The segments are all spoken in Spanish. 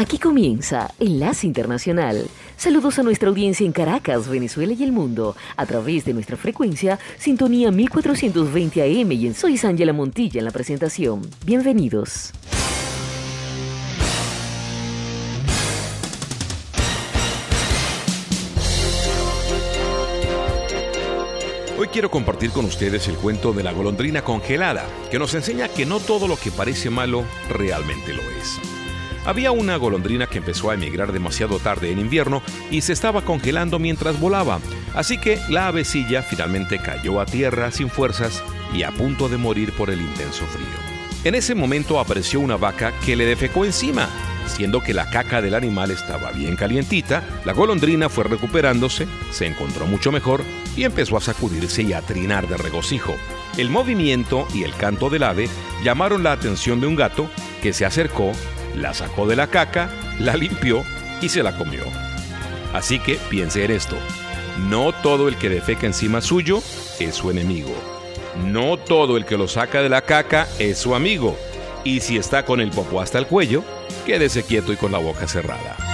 Aquí comienza Enlace Internacional. Saludos a nuestra audiencia en Caracas, Venezuela y el mundo, a través de nuestra frecuencia Sintonía 1420 AM y en Soy Ángela Montilla en la presentación. Bienvenidos. Hoy quiero compartir con ustedes el cuento de la golondrina congelada, que nos enseña que no todo lo que parece malo realmente lo es. Había una golondrina que empezó a emigrar demasiado tarde en invierno y se estaba congelando mientras volaba, así que la avecilla finalmente cayó a tierra sin fuerzas y a punto de morir por el intenso frío. En ese momento apareció una vaca que le defecó encima. Siendo que la caca del animal estaba bien calientita, la golondrina fue recuperándose, se encontró mucho mejor y empezó a sacudirse y a trinar de regocijo. El movimiento y el canto del ave llamaron la atención de un gato que se acercó la sacó de la caca, la limpió y se la comió. Así que piense en esto. No todo el que defeca encima suyo es su enemigo. No todo el que lo saca de la caca es su amigo. Y si está con el popo hasta el cuello, quédese quieto y con la boca cerrada.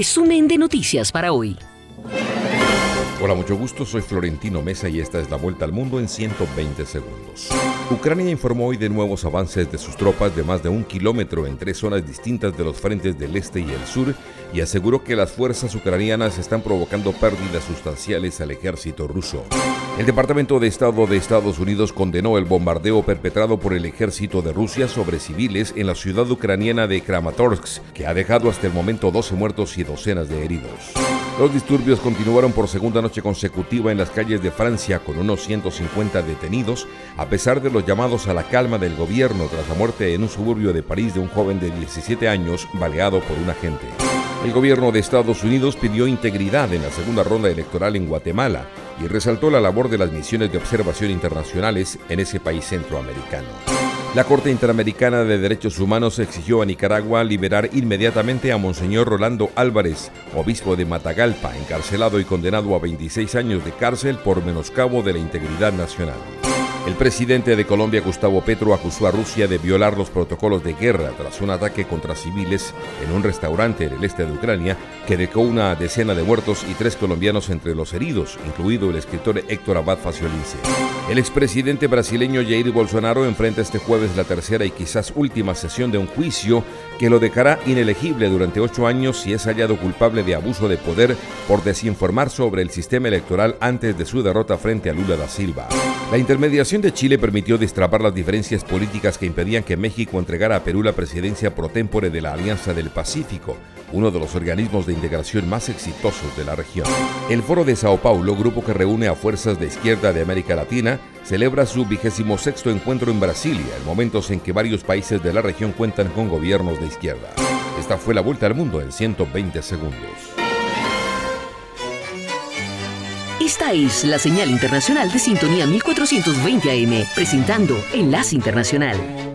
Resumen de noticias para hoy. Hola, mucho gusto, soy Florentino Mesa y esta es la vuelta al mundo en 120 segundos. Ucrania informó hoy de nuevos avances de sus tropas de más de un kilómetro en tres zonas distintas de los frentes del este y el sur y aseguró que las fuerzas ucranianas están provocando pérdidas sustanciales al ejército ruso. El Departamento de Estado de Estados Unidos condenó el bombardeo perpetrado por el ejército de Rusia sobre civiles en la ciudad ucraniana de Kramatorsk, que ha dejado hasta el momento 12 muertos y docenas de heridos. Los disturbios continuaron por segunda noche consecutiva en las calles de Francia con unos 150 detenidos, a pesar de los llamados a la calma del gobierno tras la muerte en un suburbio de París de un joven de 17 años baleado por un agente. El gobierno de Estados Unidos pidió integridad en la segunda ronda electoral en Guatemala y resaltó la labor de las misiones de observación internacionales en ese país centroamericano. La Corte Interamericana de Derechos Humanos exigió a Nicaragua liberar inmediatamente a Monseñor Rolando Álvarez, obispo de Matagalpa, encarcelado y condenado a 26 años de cárcel por menoscabo de la integridad nacional. El presidente de Colombia, Gustavo Petro, acusó a Rusia de violar los protocolos de guerra tras un ataque contra civiles en un restaurante en el este de Ucrania que dejó una decena de muertos y tres colombianos entre los heridos, incluido el escritor Héctor Abad Faciolince. El expresidente brasileño Jair Bolsonaro enfrenta este jueves la tercera y quizás última sesión de un juicio que lo dejará inelegible durante ocho años si es hallado culpable de abuso de poder por desinformar sobre el sistema electoral antes de su derrota frente a Lula da Silva. La intermediación de Chile permitió destrapar las diferencias políticas que impedían que México entregara a Perú la presidencia pro tempore de la Alianza del Pacífico, uno de los organismos de integración más exitosos de la región. El Foro de Sao Paulo, grupo que reúne a fuerzas de izquierda de América Latina, celebra su vigésimo sexto encuentro en Brasilia, en momentos en que varios países de la región cuentan con gobiernos de izquierda. Esta fue la vuelta al mundo en 120 segundos. Esta es la señal internacional de sintonía 1420 AM, presentando Enlace Internacional.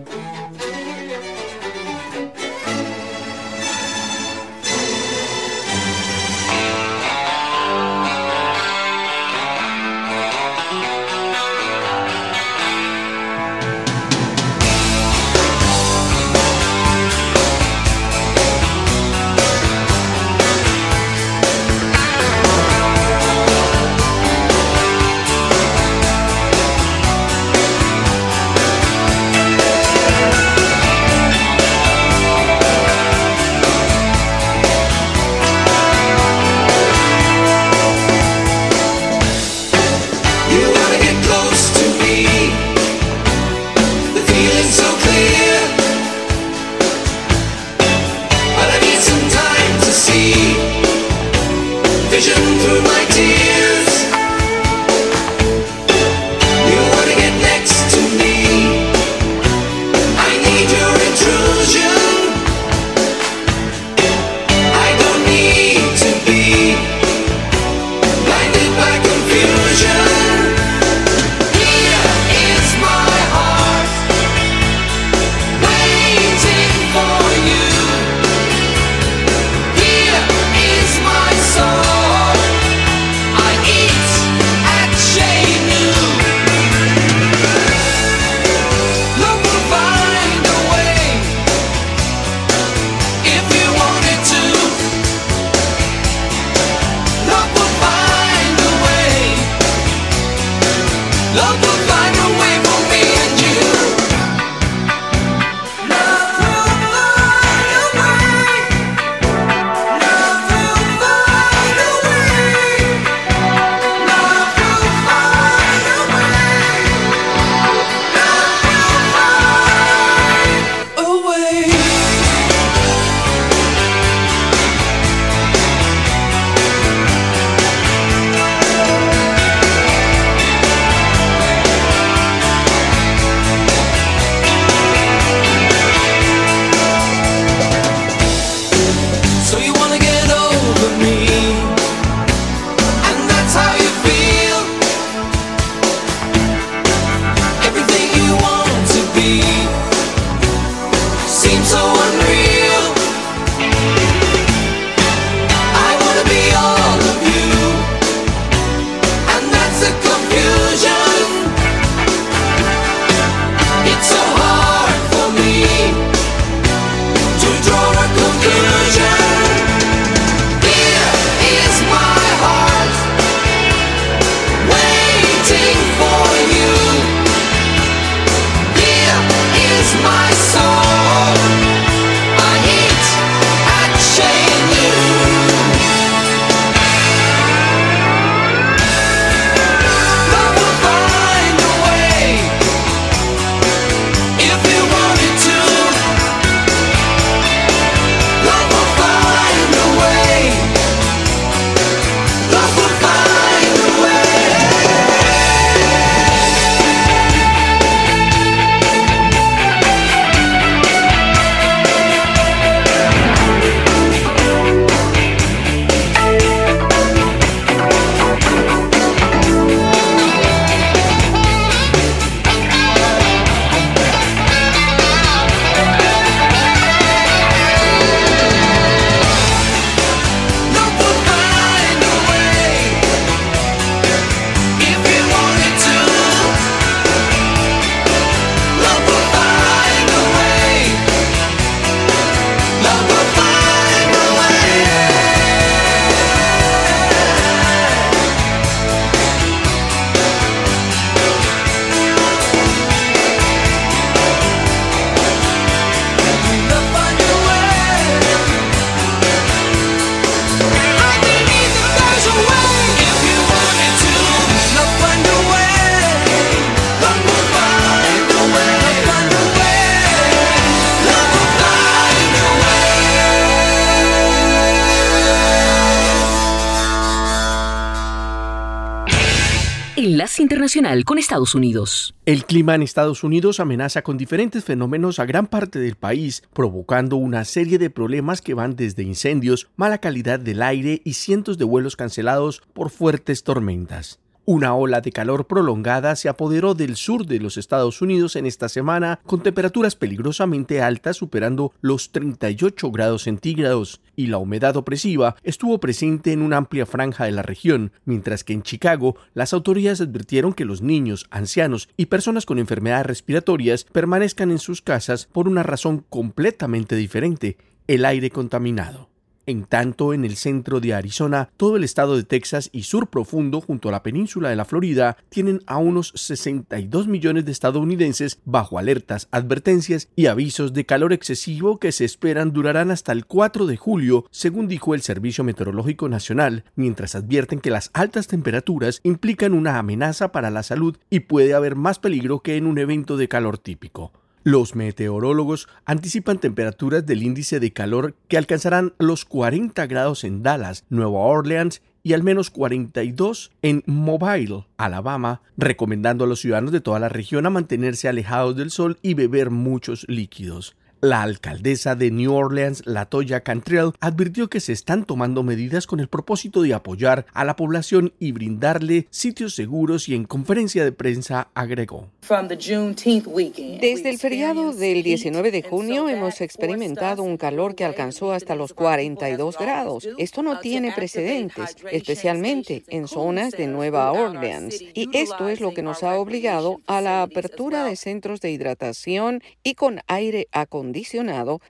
Con Estados Unidos. El clima en Estados Unidos amenaza con diferentes fenómenos a gran parte del país, provocando una serie de problemas que van desde incendios, mala calidad del aire y cientos de vuelos cancelados por fuertes tormentas. Una ola de calor prolongada se apoderó del sur de los Estados Unidos en esta semana, con temperaturas peligrosamente altas superando los 38 grados centígrados, y la humedad opresiva estuvo presente en una amplia franja de la región, mientras que en Chicago las autoridades advirtieron que los niños, ancianos y personas con enfermedades respiratorias permanezcan en sus casas por una razón completamente diferente, el aire contaminado. En tanto, en el centro de Arizona, todo el estado de Texas y sur profundo junto a la península de la Florida tienen a unos 62 millones de estadounidenses bajo alertas, advertencias y avisos de calor excesivo que se esperan durarán hasta el 4 de julio, según dijo el Servicio Meteorológico Nacional, mientras advierten que las altas temperaturas implican una amenaza para la salud y puede haber más peligro que en un evento de calor típico. Los meteorólogos anticipan temperaturas del índice de calor que alcanzarán los 40 grados en Dallas, Nueva Orleans y al menos 42 en Mobile, Alabama, recomendando a los ciudadanos de toda la región a mantenerse alejados del sol y beber muchos líquidos. La alcaldesa de New Orleans, Latoya Cantrell, advirtió que se están tomando medidas con el propósito de apoyar a la población y brindarle sitios seguros y en conferencia de prensa agregó. Desde el feriado del 19 de junio hemos experimentado un calor que alcanzó hasta los 42 grados. Esto no tiene precedentes, especialmente en zonas de Nueva Orleans. Y esto es lo que nos ha obligado a la apertura de centros de hidratación y con aire acondicionado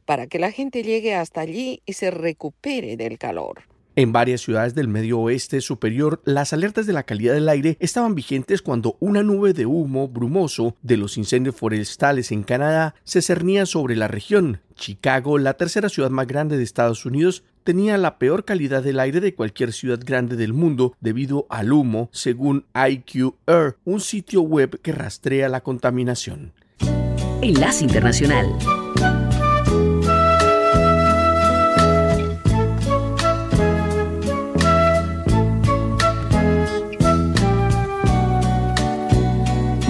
para que la gente llegue hasta allí y se recupere del calor. En varias ciudades del medio oeste superior, las alertas de la calidad del aire estaban vigentes cuando una nube de humo brumoso de los incendios forestales en Canadá se cernía sobre la región. Chicago, la tercera ciudad más grande de Estados Unidos, tenía la peor calidad del aire de cualquier ciudad grande del mundo debido al humo, según IQR, un sitio web que rastrea la contaminación. Enlace Internacional.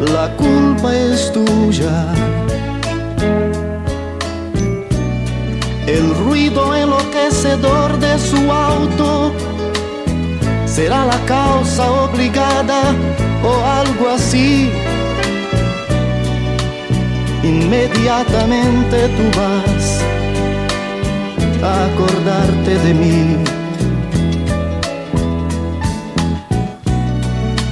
la culpa es tuya. El ruido enloquecedor de su auto será la causa obligada o algo así. Inmediatamente tú vas a acordarte de mí.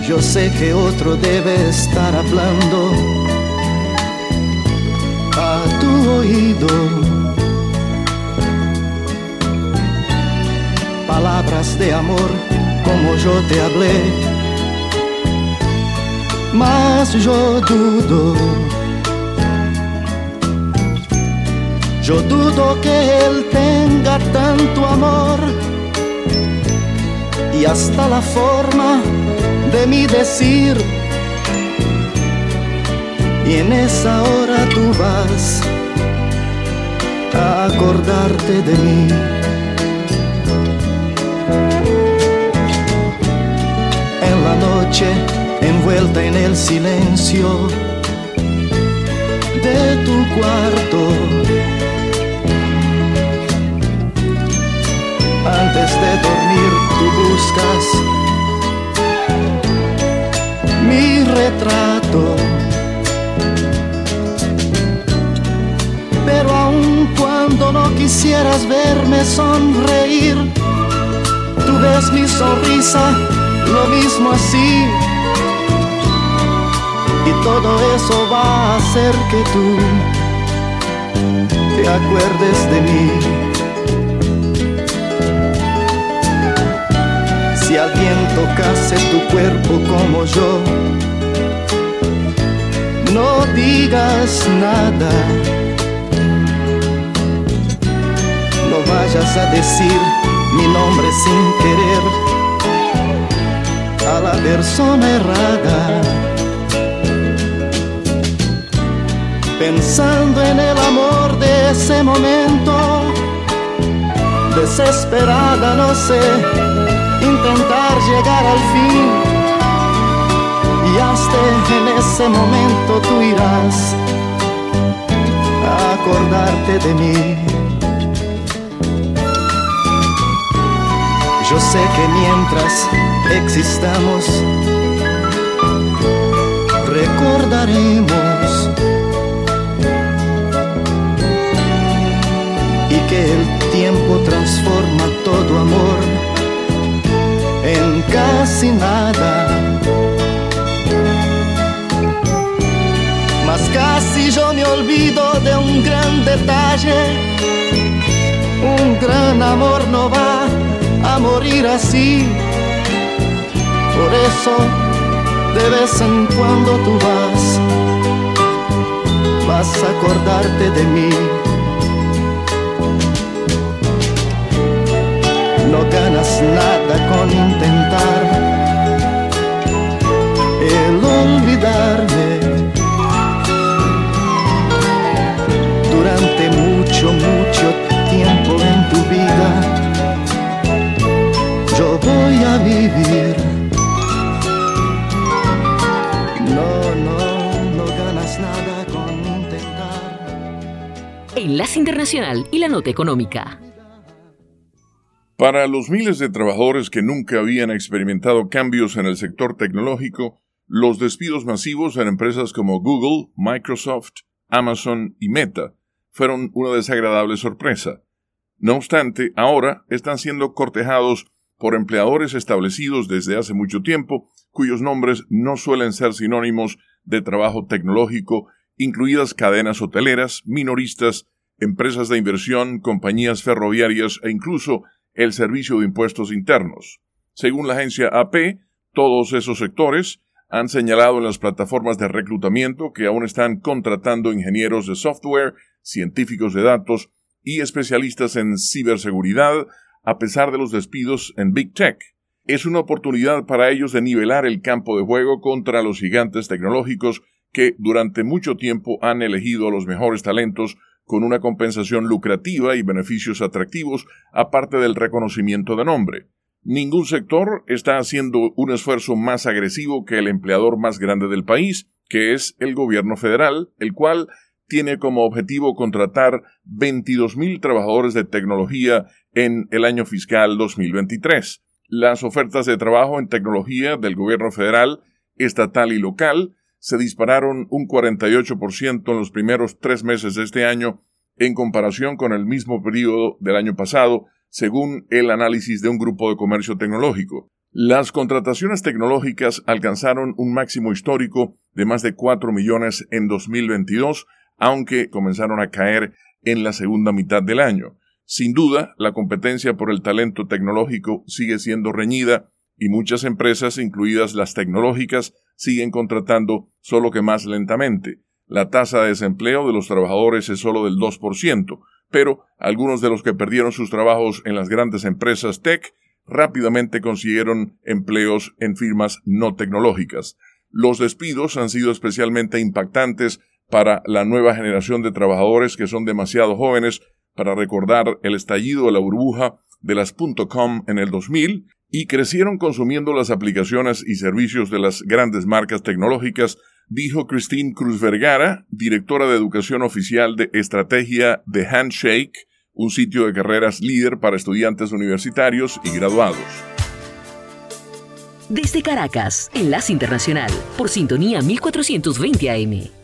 Yo sé que otro debe estar hablando a tu oído. Palabras de amor como yo te hablé. Mas yo dudo. Yo dudo que él tenga tanto amor y hasta la forma de mi decir. Y en esa hora tú vas a acordarte de mí. En la noche, envuelta en el silencio de tu cuarto. Antes de dormir tú buscas mi retrato. Pero aun cuando no quisieras verme sonreír, tú ves mi sonrisa, lo mismo así. Y todo eso va a hacer que tú te acuerdes de mí. Alguien tocase tu cuerpo como yo, no digas nada vayas a decir mi nombre sin querer a la persona errada. Pensando en el amor de ese momento, desesperada no sé, intentar llegar al fin. Y hasta en ese momento tú irás a acordarte de mí. Yo sé que mientras existamos, recordaremos y que el tiempo transforma todo amor en casi nada. Mas casi yo me olvido de un gran detalle, un gran amor no va a morir así. Por eso de vez en cuando tú vas, vas a acordarte de mí. No ganas nada con intentar el olvidarme. Durante mucho, mucho tiempo en tu vida yo voy a vivir. No, no, no ganas nada con intentar. Enlace Internacional y la Nota Económica. Para los miles de trabajadores que nunca habían experimentado cambios en el sector tecnológico, los despidos masivos en empresas como Google, Microsoft, Amazon y Meta fueron una desagradable sorpresa. No obstante, ahora están siendo cortejados por empleadores establecidos desde hace mucho tiempo, cuyos nombres no suelen ser sinónimos de trabajo tecnológico, incluidas cadenas hoteleras, minoristas, empresas de inversión, compañías ferroviarias e incluso el Servicio de Impuestos Internos. Según la agencia AP, todos esos sectores han señalado en las plataformas de reclutamiento que aún están contratando ingenieros de software, científicos de datos y especialistas en ciberseguridad, a pesar de los despidos en Big Tech. Es una oportunidad para ellos de nivelar el campo de juego contra los gigantes tecnológicos que durante mucho tiempo han elegido a los mejores talentos con una compensación lucrativa y beneficios atractivos, aparte del reconocimiento de nombre. Ningún sector está haciendo un esfuerzo más agresivo que el empleador más grande del país, que es el gobierno federal, el cual tiene como objetivo contratar 22.000 trabajadores de tecnología en el año fiscal 2023. Las ofertas de trabajo en tecnología del gobierno federal, estatal y local se dispararon un 48% en los primeros tres meses de este año en comparación con el mismo periodo del año pasado, según el análisis de un grupo de comercio tecnológico. Las contrataciones tecnológicas alcanzaron un máximo histórico de más de 4 millones en 2022, aunque comenzaron a caer en la segunda mitad del año. Sin duda, la competencia por el talento tecnológico sigue siendo reñida y muchas empresas, incluidas las tecnológicas, siguen contratando solo que más lentamente. La tasa de desempleo de los trabajadores es solo del 2%, pero algunos de los que perdieron sus trabajos en las grandes empresas tech rápidamente consiguieron empleos en firmas no tecnológicas. Los despidos han sido especialmente impactantes para la nueva generación de trabajadores que son demasiado jóvenes para recordar el estallido de la burbuja de las .com en el 2000 y crecieron consumiendo las aplicaciones y servicios de las grandes marcas tecnológicas, dijo Christine Cruz Vergara, directora de educación oficial de estrategia de Handshake, un sitio de carreras líder para estudiantes universitarios y graduados. Desde Caracas, Enlace Internacional, por sintonía 1420 AM.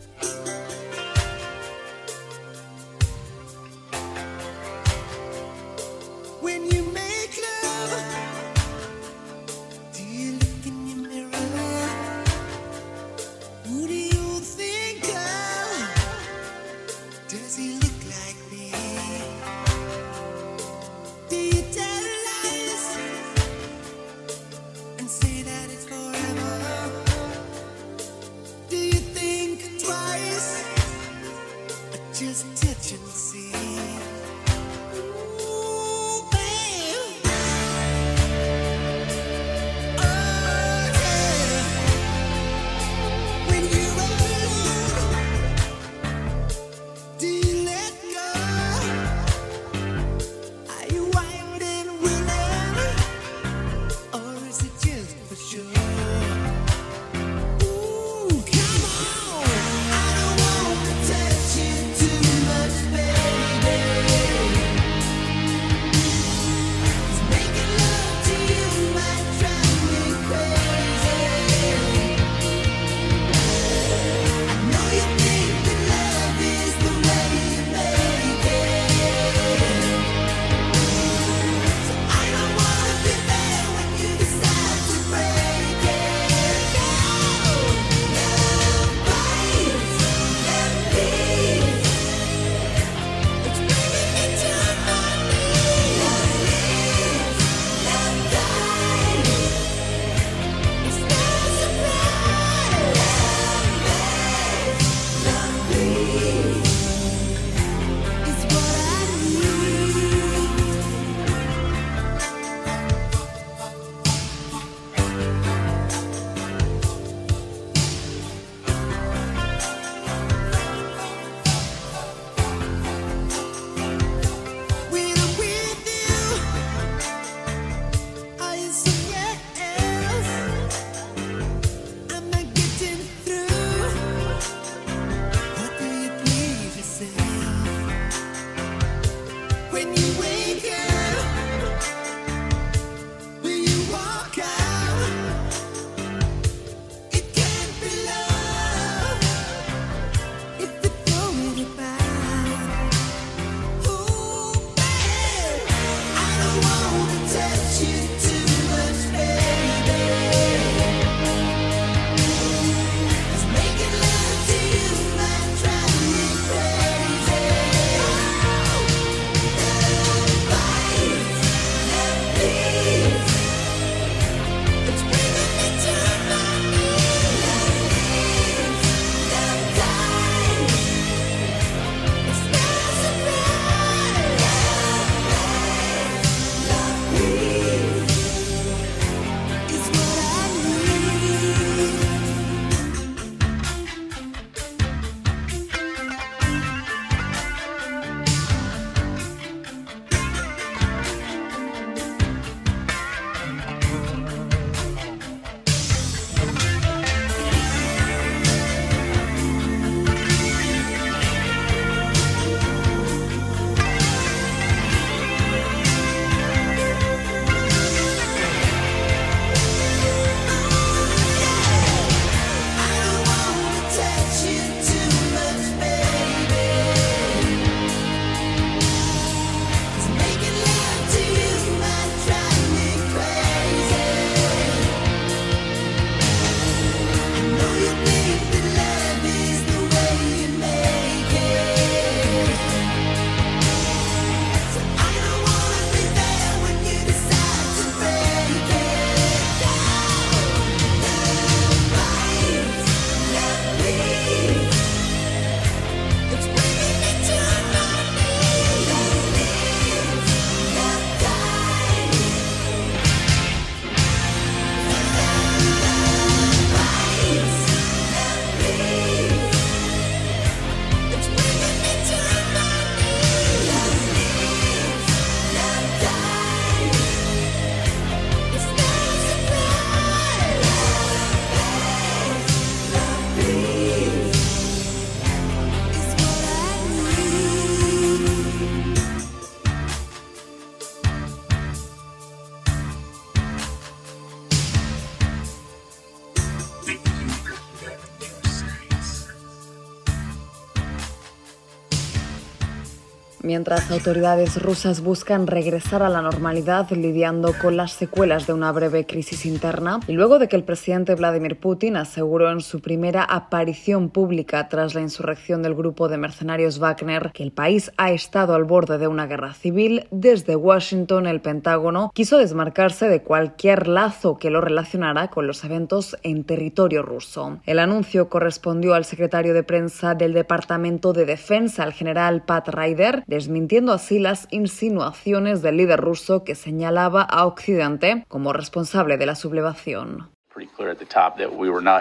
Mientras autoridades rusas buscan regresar a la normalidad lidiando con las secuelas de una breve crisis interna, y luego de que el presidente Vladimir Putin aseguró en su primera aparición pública tras la insurrección del grupo de mercenarios Wagner que el país ha estado al borde de una guerra civil, desde Washington el Pentágono quiso desmarcarse de cualquier lazo que lo relacionara con los eventos en territorio ruso. El anuncio correspondió al secretario de prensa del Departamento de Defensa, el general Pat Ryder, desmintiendo así las insinuaciones del líder ruso que señalaba a Occidente como responsable de la sublevación.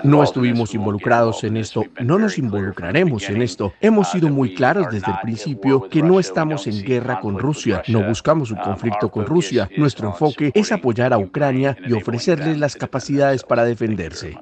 No estuvimos involucrados en esto, no nos involucraremos en esto. Hemos sido muy claros desde el principio que no estamos en guerra con Rusia, no buscamos un conflicto con Rusia. Nuestro enfoque es apoyar a Ucrania y ofrecerles las capacidades para defenderse.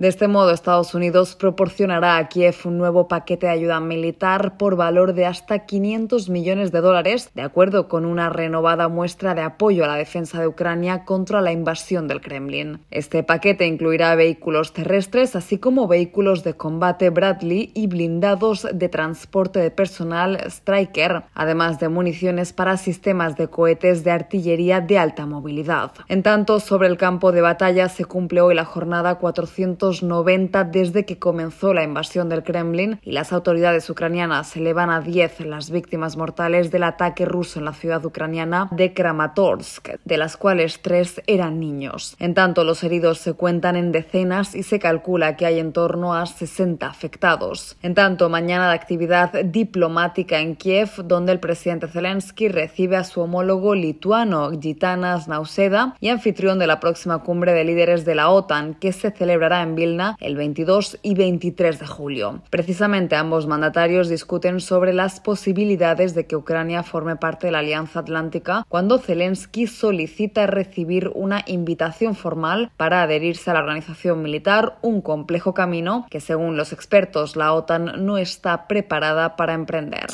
De este modo, Estados Unidos proporcionará a Kiev un nuevo paquete de ayuda militar por valor de hasta 500 millones de dólares, de acuerdo con una renovada muestra de apoyo a la defensa de Ucrania contra la invasión del Kremlin. Este paquete incluirá vehículos terrestres, así como vehículos de combate Bradley y blindados de transporte de personal Striker, además de municiones para sistemas de cohetes de artillería de alta movilidad. En tanto, sobre el campo de batalla se cumple hoy la jornada 400 90 desde que comenzó la invasión del Kremlin y las autoridades ucranianas elevan a 10 las víctimas mortales del ataque ruso en la ciudad ucraniana de Kramatorsk, de las cuales tres eran niños. En tanto, los heridos se cuentan en decenas y se calcula que hay en torno a 60 afectados. En tanto, mañana de actividad diplomática en Kiev, donde el presidente Zelensky recibe a su homólogo lituano Gitanas Nauseda y anfitrión de la próxima cumbre de líderes de la OTAN, que se celebrará en el 22 y 23 de julio. Precisamente ambos mandatarios discuten sobre las posibilidades de que Ucrania forme parte de la Alianza Atlántica cuando Zelensky solicita recibir una invitación formal para adherirse a la organización militar, un complejo camino que según los expertos la OTAN no está preparada para emprender.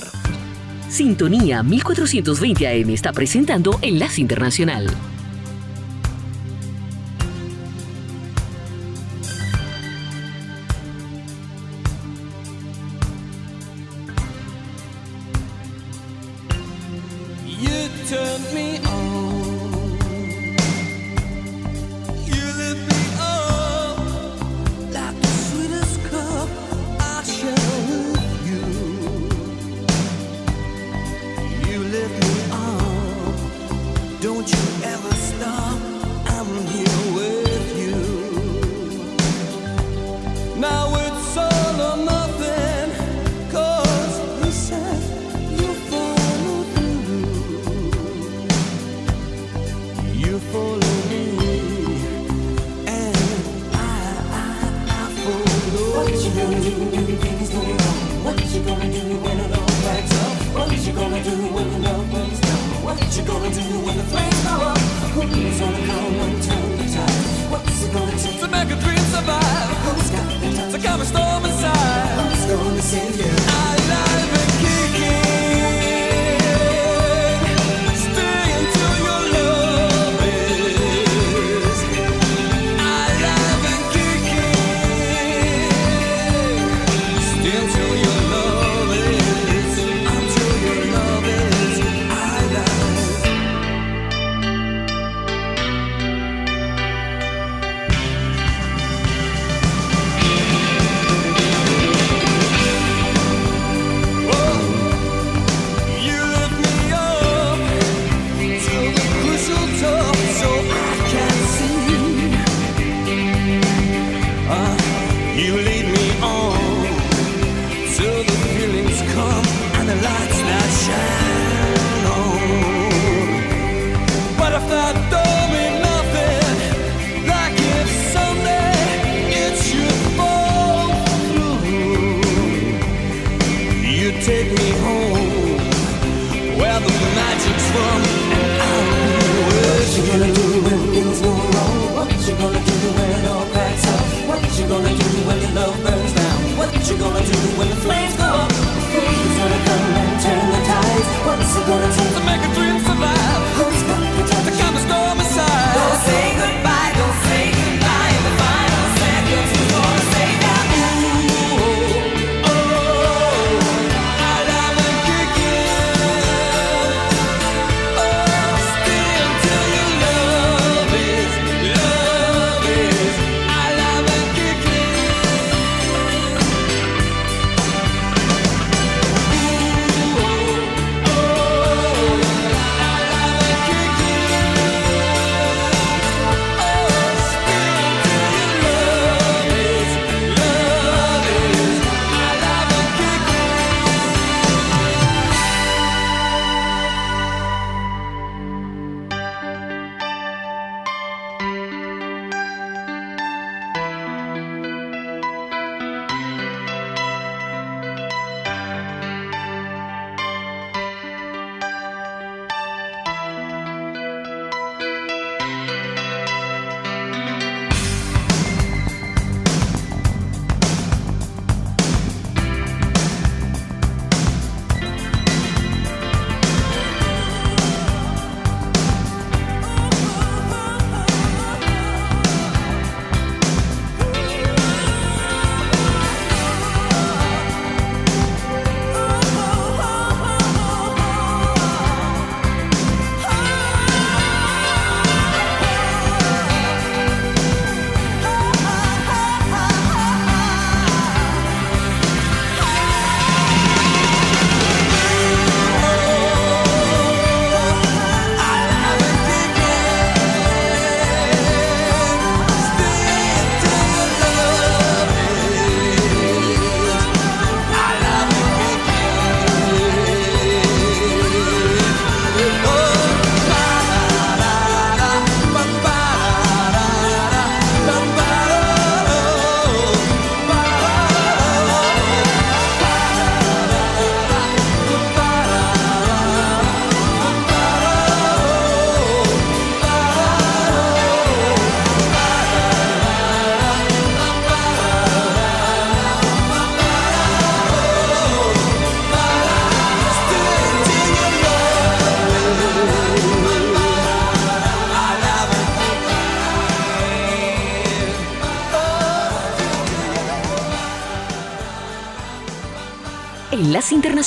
Sintonía 1420 AM está presentando Enlace Internacional.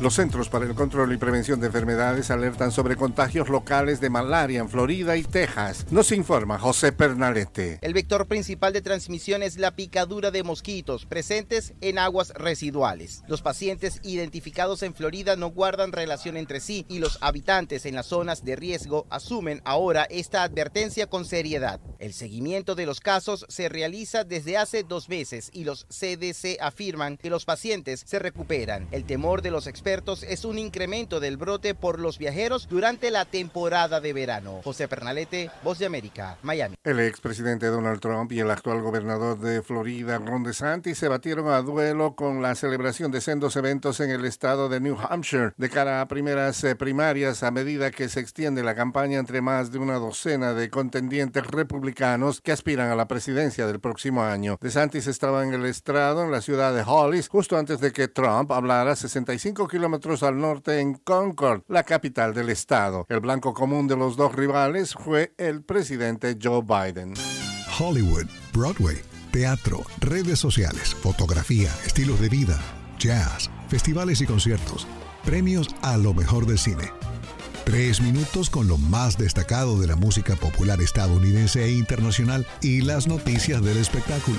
Los Centros para el Control y Prevención de Enfermedades alertan sobre contagios locales de malaria en Florida y Texas. Nos informa José Pernalete. El vector principal de transmisión es la picadura de mosquitos presentes en aguas residuales. Los pacientes identificados en Florida no guardan relación entre sí y los habitantes en las zonas de riesgo asumen ahora esta advertencia con seriedad. El seguimiento de los casos se realiza desde hace dos meses y los CDC afirman que los pacientes se recuperan. El temor de los es un incremento del brote por los viajeros durante la temporada de verano. José Pernalete, Voz de América, Miami. El expresidente Donald Trump y el actual gobernador de Florida, Ron DeSantis, se batieron a duelo con la celebración de sendos eventos en el estado de New Hampshire de cara a primeras eh, primarias a medida que se extiende la campaña entre más de una docena de contendientes republicanos que aspiran a la presidencia del próximo año. DeSantis estaba en el estrado en la ciudad de Hollis justo antes de que Trump hablara 65 kilómetros al norte en Concord, la capital del estado. El blanco común de los dos rivales fue el presidente Joe Biden. Hollywood, Broadway, teatro, redes sociales, fotografía, estilos de vida, jazz, festivales y conciertos, premios a lo mejor del cine. Tres minutos con lo más destacado de la música popular estadounidense e internacional y las noticias del espectáculo.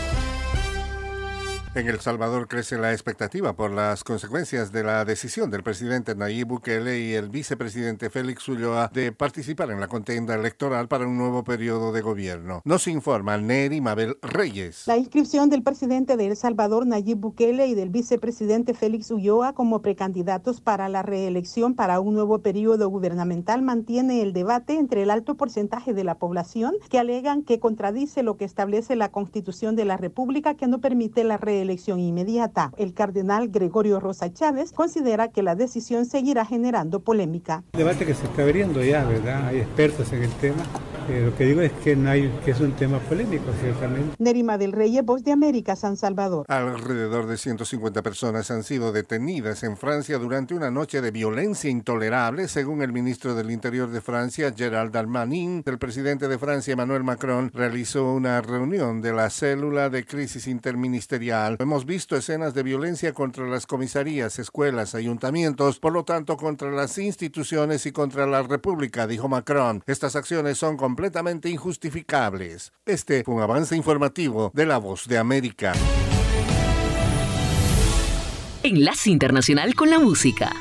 En El Salvador crece la expectativa por las consecuencias de la decisión del presidente Nayib Bukele y el vicepresidente Félix Ulloa de participar en la contienda electoral para un nuevo periodo de gobierno. Nos informa Neri Mabel Reyes. La inscripción del presidente de El Salvador Nayib Bukele y del vicepresidente Félix Ulloa como precandidatos para la reelección para un nuevo periodo gubernamental mantiene el debate entre el alto porcentaje de la población que alegan que contradice lo que establece la Constitución de la República que no permite la reelección elección inmediata. El cardenal Gregorio Rosa Chávez considera que la decisión seguirá generando polémica. debate que se está abriendo ya, ¿verdad? Hay expertos en el tema. Eh, lo que digo es que, no hay, que es un tema polémico, ciertamente. Nerima del Rey, Voz de América, San Salvador. Alrededor de 150 personas han sido detenidas en Francia durante una noche de violencia intolerable, según el ministro del Interior de Francia, Gerald Darmanin. El presidente de Francia, Emmanuel Macron, realizó una reunión de la célula de crisis interministerial Hemos visto escenas de violencia contra las comisarías, escuelas, ayuntamientos, por lo tanto contra las instituciones y contra la República, dijo Macron. Estas acciones son completamente injustificables. Este fue un avance informativo de La Voz de América. Enlace Internacional con la Música.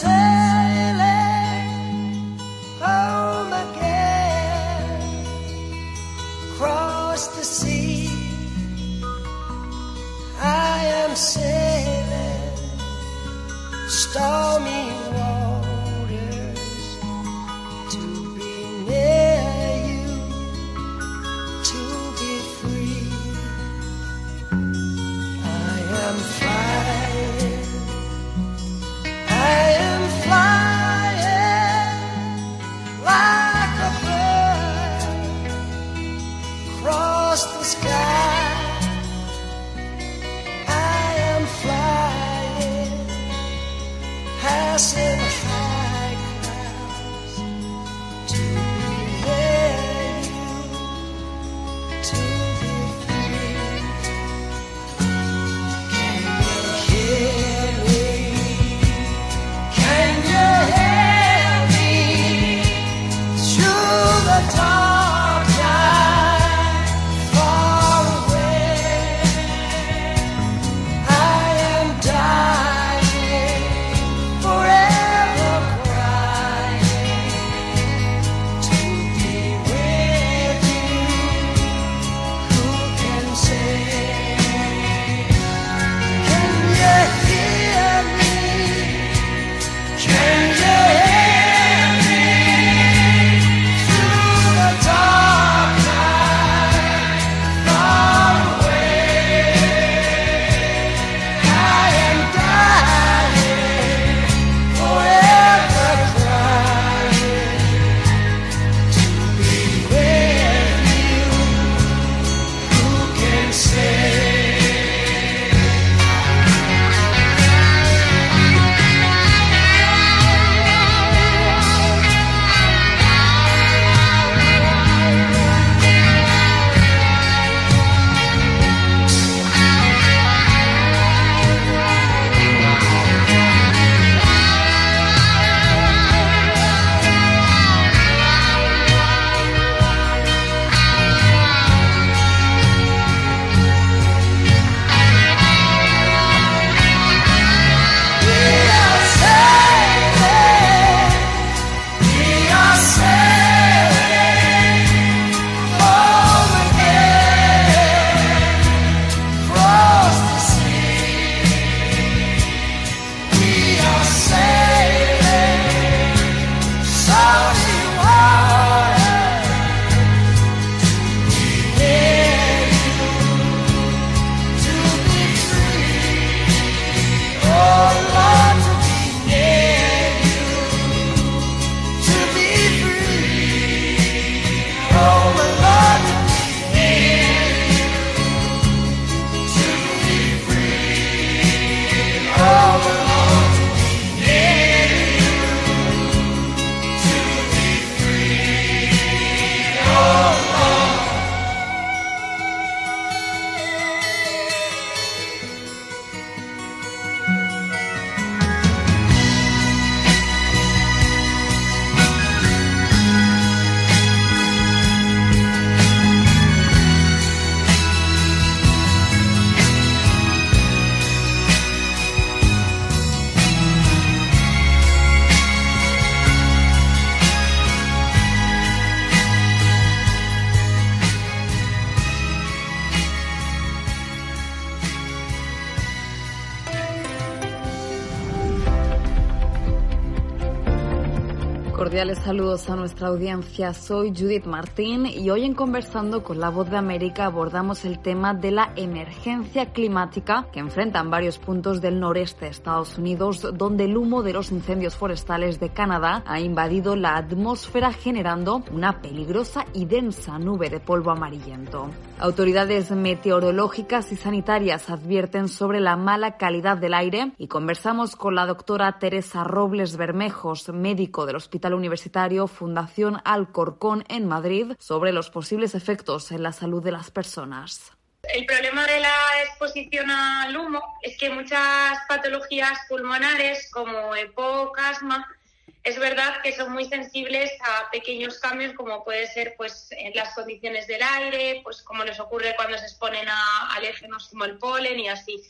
swear saludos a nuestra audiencia. Soy Judith Martín y hoy en Conversando con la Voz de América abordamos el tema de la emergencia climática que enfrentan varios puntos del noreste de Estados Unidos, donde el humo de los incendios forestales de Canadá ha invadido la atmósfera generando una peligrosa y densa nube de polvo amarillento. Autoridades meteorológicas y sanitarias advierten sobre la mala calidad del aire y conversamos con la doctora Teresa Robles Bermejos, médico del Hospital Universitario Fundación Alcorcón en Madrid, sobre los posibles efectos en la salud de las personas. El problema de la exposición al humo es que muchas patologías pulmonares como EPOC, asma, es verdad que son muy sensibles a pequeños cambios como puede ser pues en las condiciones del aire, pues como les ocurre cuando se exponen a alérgenos como el polen y así.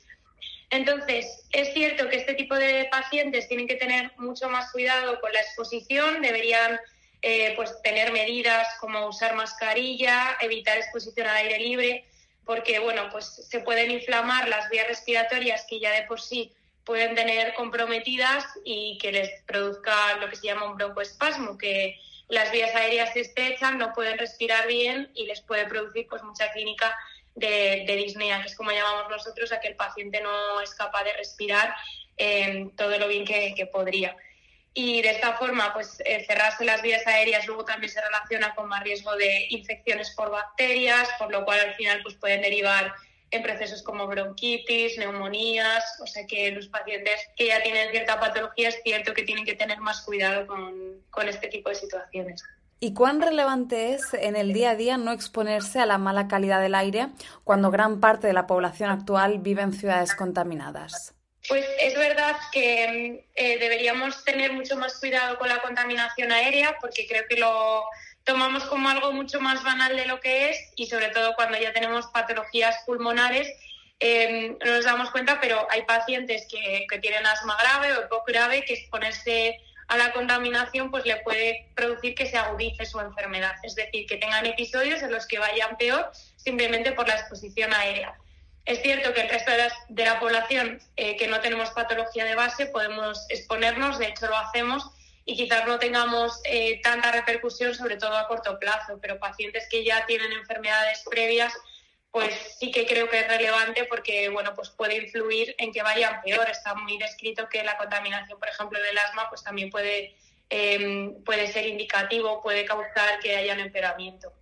Entonces, es cierto que este tipo de pacientes tienen que tener mucho más cuidado con la exposición, deberían eh, pues tener medidas como usar mascarilla, evitar exposición al aire libre, porque bueno, pues se pueden inflamar las vías respiratorias que ya de por sí pueden tener comprometidas y que les produzca lo que se llama un broncoespasmo, que las vías aéreas se estrechan, no pueden respirar bien y les puede producir pues mucha clínica de, de disnea, que es como llamamos nosotros a que el paciente no es capaz de respirar eh, todo lo bien que, que podría. Y de esta forma, pues eh, cerrarse las vías aéreas luego también se relaciona con más riesgo de infecciones por bacterias, por lo cual al final pues pueden derivar en procesos como bronquitis, neumonías, o sea que los pacientes que ya tienen cierta patología es cierto que tienen que tener más cuidado con, con este tipo de situaciones. ¿Y cuán relevante es en el día a día no exponerse a la mala calidad del aire cuando gran parte de la población actual vive en ciudades contaminadas? Pues es verdad que eh, deberíamos tener mucho más cuidado con la contaminación aérea porque creo que lo tomamos como algo mucho más banal de lo que es y sobre todo cuando ya tenemos patologías pulmonares eh, no nos damos cuenta, pero hay pacientes que, que tienen asma grave o poco grave que exponerse a la contaminación pues le puede producir que se agudice su enfermedad, es decir, que tengan episodios en los que vayan peor simplemente por la exposición aérea. Es cierto que el resto de, de la población eh, que no tenemos patología de base podemos exponernos, de hecho lo hacemos, y quizás no tengamos eh, tanta repercusión, sobre todo a corto plazo, pero pacientes que ya tienen enfermedades previas, pues sí que creo que es relevante porque bueno, pues puede influir en que vayan peor. Está muy descrito que la contaminación, por ejemplo, del asma, pues también puede, eh, puede ser indicativo, puede causar que haya un empeoramiento.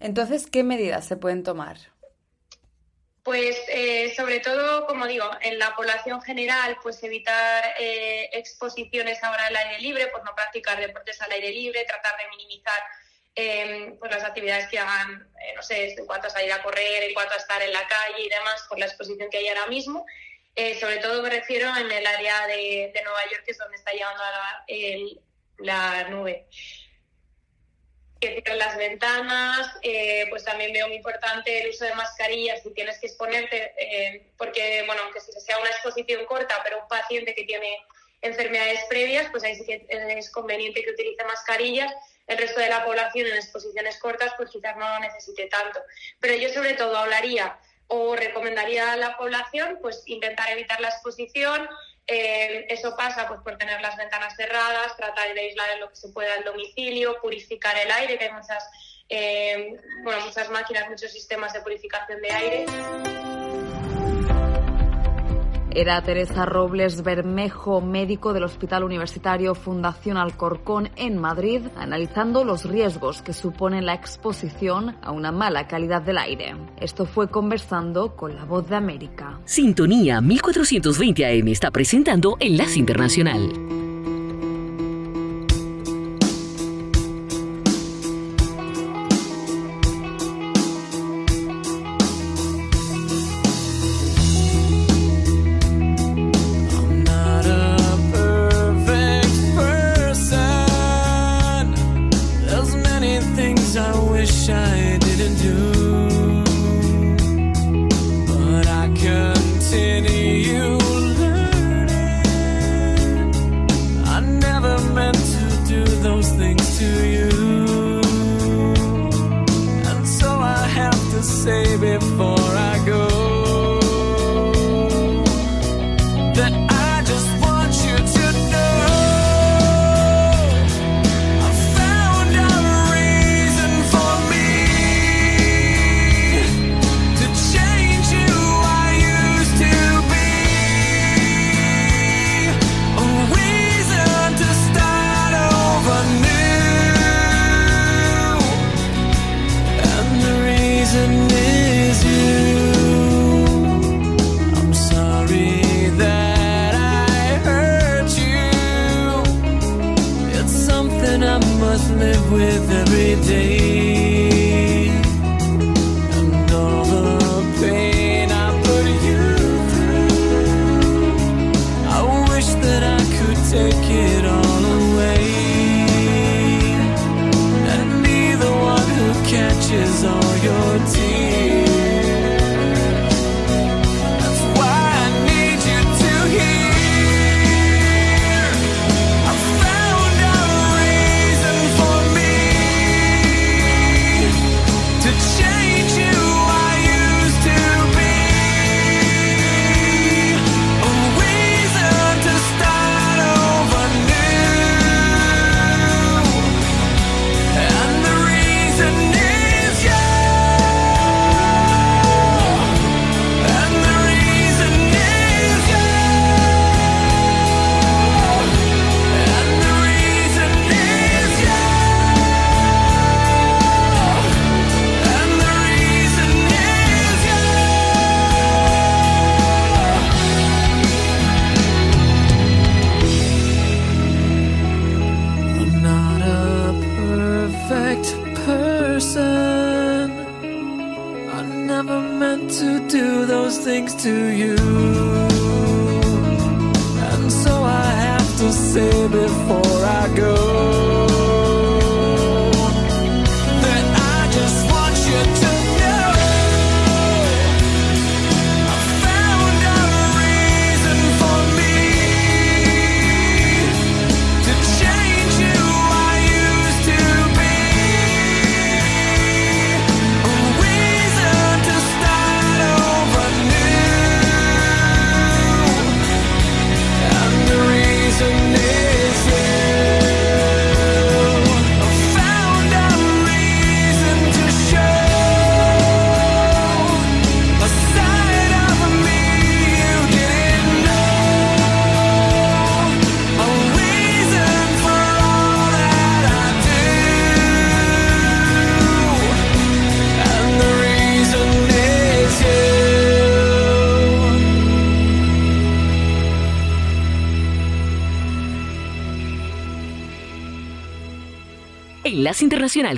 Entonces, ¿qué medidas se pueden tomar? Pues eh, sobre todo, como digo, en la población general, pues evitar eh, exposiciones ahora al aire libre, pues no practicar deportes al aire libre, tratar de minimizar eh, pues las actividades que hagan, eh, no sé, en cuanto a salir a correr, en cuanto a estar en la calle y demás, por la exposición que hay ahora mismo. Eh, sobre todo me refiero en el área de, de Nueva York, que es donde está llegando la, el, la nube que cierren las ventanas, eh, pues también veo muy importante el uso de mascarillas si tienes que exponerte, eh, porque, bueno, aunque sea una exposición corta, pero un paciente que tiene enfermedades previas, pues ahí sí que es conveniente que utilice mascarillas. El resto de la población en exposiciones cortas, pues quizás no lo necesite tanto. Pero yo sobre todo hablaría o recomendaría a la población, pues intentar evitar la exposición, eh, eso pasa pues, por tener las ventanas cerradas, tratar de aislar en lo que se pueda el domicilio, purificar el aire, que hay muchas, eh, bueno, muchas máquinas, muchos sistemas de purificación de aire. Era Teresa Robles Bermejo, médico del Hospital Universitario Fundación Alcorcón en Madrid, analizando los riesgos que supone la exposición a una mala calidad del aire. Esto fue conversando con la voz de América. Sintonía 1420 AM está presentando Enlace Internacional.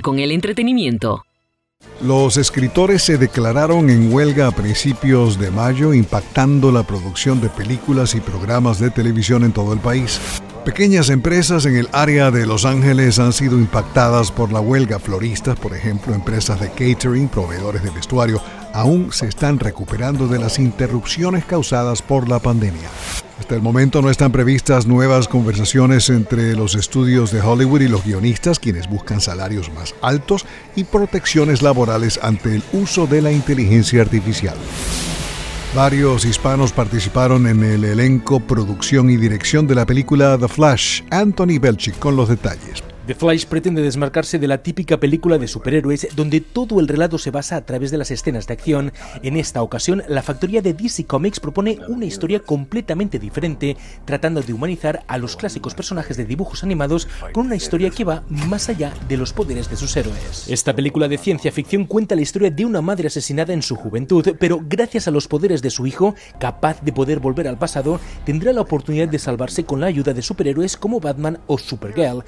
Con el Entretenimiento. Los escritores se declararon en huelga a principios de mayo, impactando la producción de películas y programas de televisión en todo el país. Pequeñas empresas en el área de Los Ángeles han sido impactadas por la huelga. Floristas, por ejemplo, empresas de catering, proveedores de vestuario, aún se están recuperando de las interrupciones causadas por la pandemia. Hasta el momento no están previstas nuevas conversaciones entre los estudios de Hollywood y los guionistas, quienes buscan salarios más altos y protecciones laborales ante el uso de la inteligencia artificial. Varios hispanos participaron en el elenco, producción y dirección de la película The Flash. Anthony Belchick con los detalles. The Flash pretende desmarcarse de la típica película de superhéroes donde todo el relato se basa a través de las escenas de acción. En esta ocasión, la factoría de DC Comics propone una historia completamente diferente, tratando de humanizar a los clásicos personajes de dibujos animados con una historia que va más allá de los poderes de sus héroes. Esta película de ciencia ficción cuenta la historia de una madre asesinada en su juventud, pero gracias a los poderes de su hijo, capaz de poder volver al pasado, tendrá la oportunidad de salvarse con la ayuda de superhéroes como Batman o Supergirl,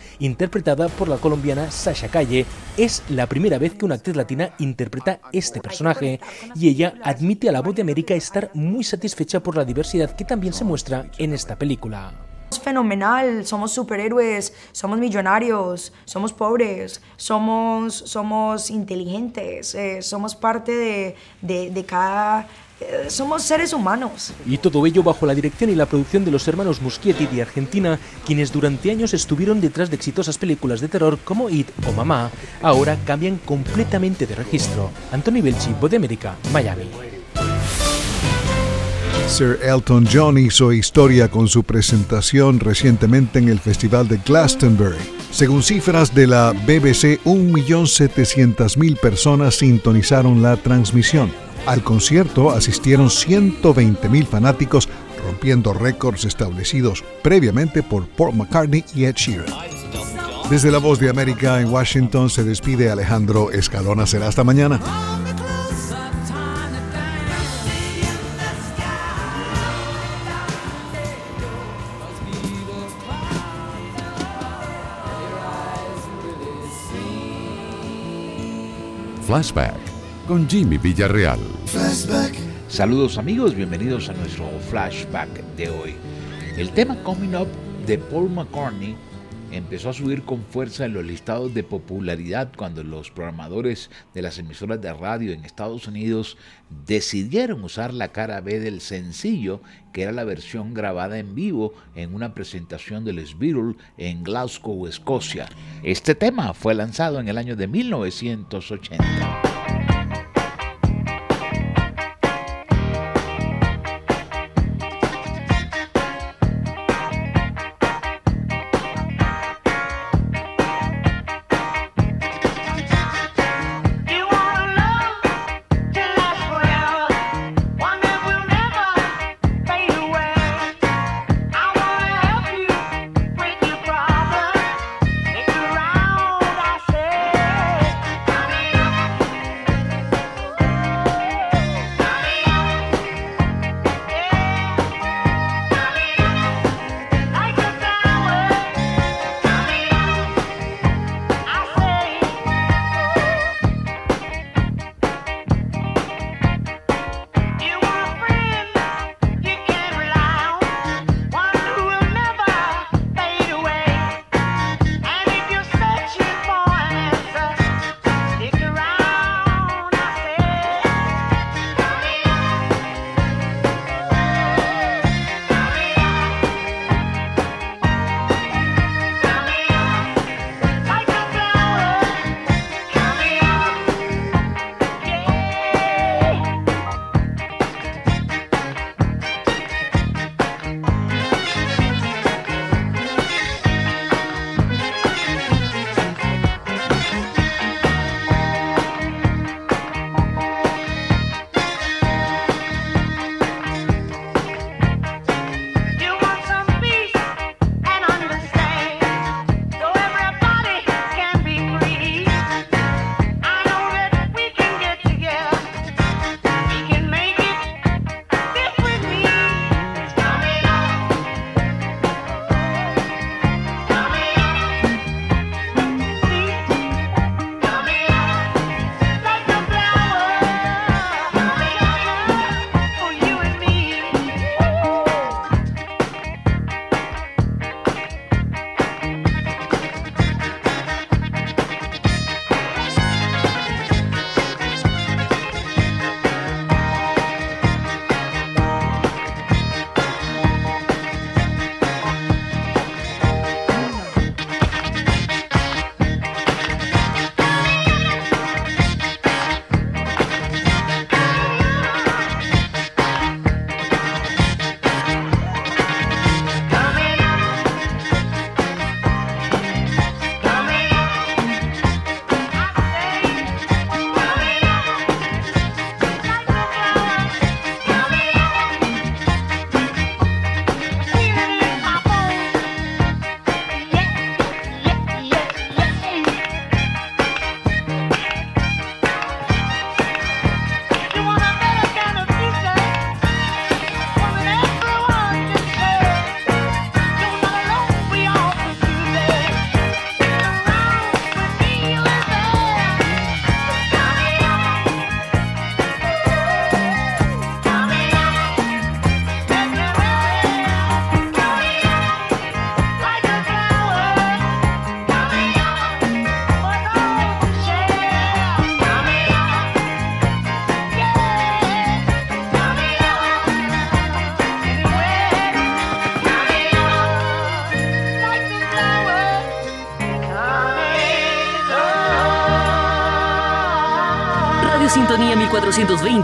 interpretados por la colombiana Sasha Calle. Es la primera vez que una actriz latina interpreta este personaje y ella admite a la voz de América estar muy satisfecha por la diversidad que también se muestra en esta película. Es fenomenal, somos superhéroes, somos millonarios, somos pobres, somos, somos inteligentes, eh, somos parte de, de, de cada eh, somos seres humanos. Y todo ello bajo la dirección y la producción de los hermanos Muschietti de Argentina, quienes durante años estuvieron detrás de exitosas películas de terror como It o Mamá, ahora cambian completamente de registro. Anthony Belchi, Voz de América, Miami. Sir Elton John hizo historia con su presentación recientemente en el Festival de Glastonbury. Según cifras de la BBC, 1.700.000 personas sintonizaron la transmisión. Al concierto asistieron 120.000 fanáticos, rompiendo récords establecidos previamente por Paul McCartney y Ed Sheeran. Desde la Voz de América en Washington se despide Alejandro Escalona. Será hasta mañana. Flashback con Jimmy Villarreal. Saludos amigos, bienvenidos a nuestro flashback de hoy. El tema Coming Up de Paul McCartney empezó a subir con fuerza en los listados de popularidad cuando los programadores de las emisoras de radio en Estados Unidos decidieron usar la cara B del sencillo, que era la versión grabada en vivo en una presentación de Les Beatles en Glasgow, Escocia. Este tema fue lanzado en el año de 1980.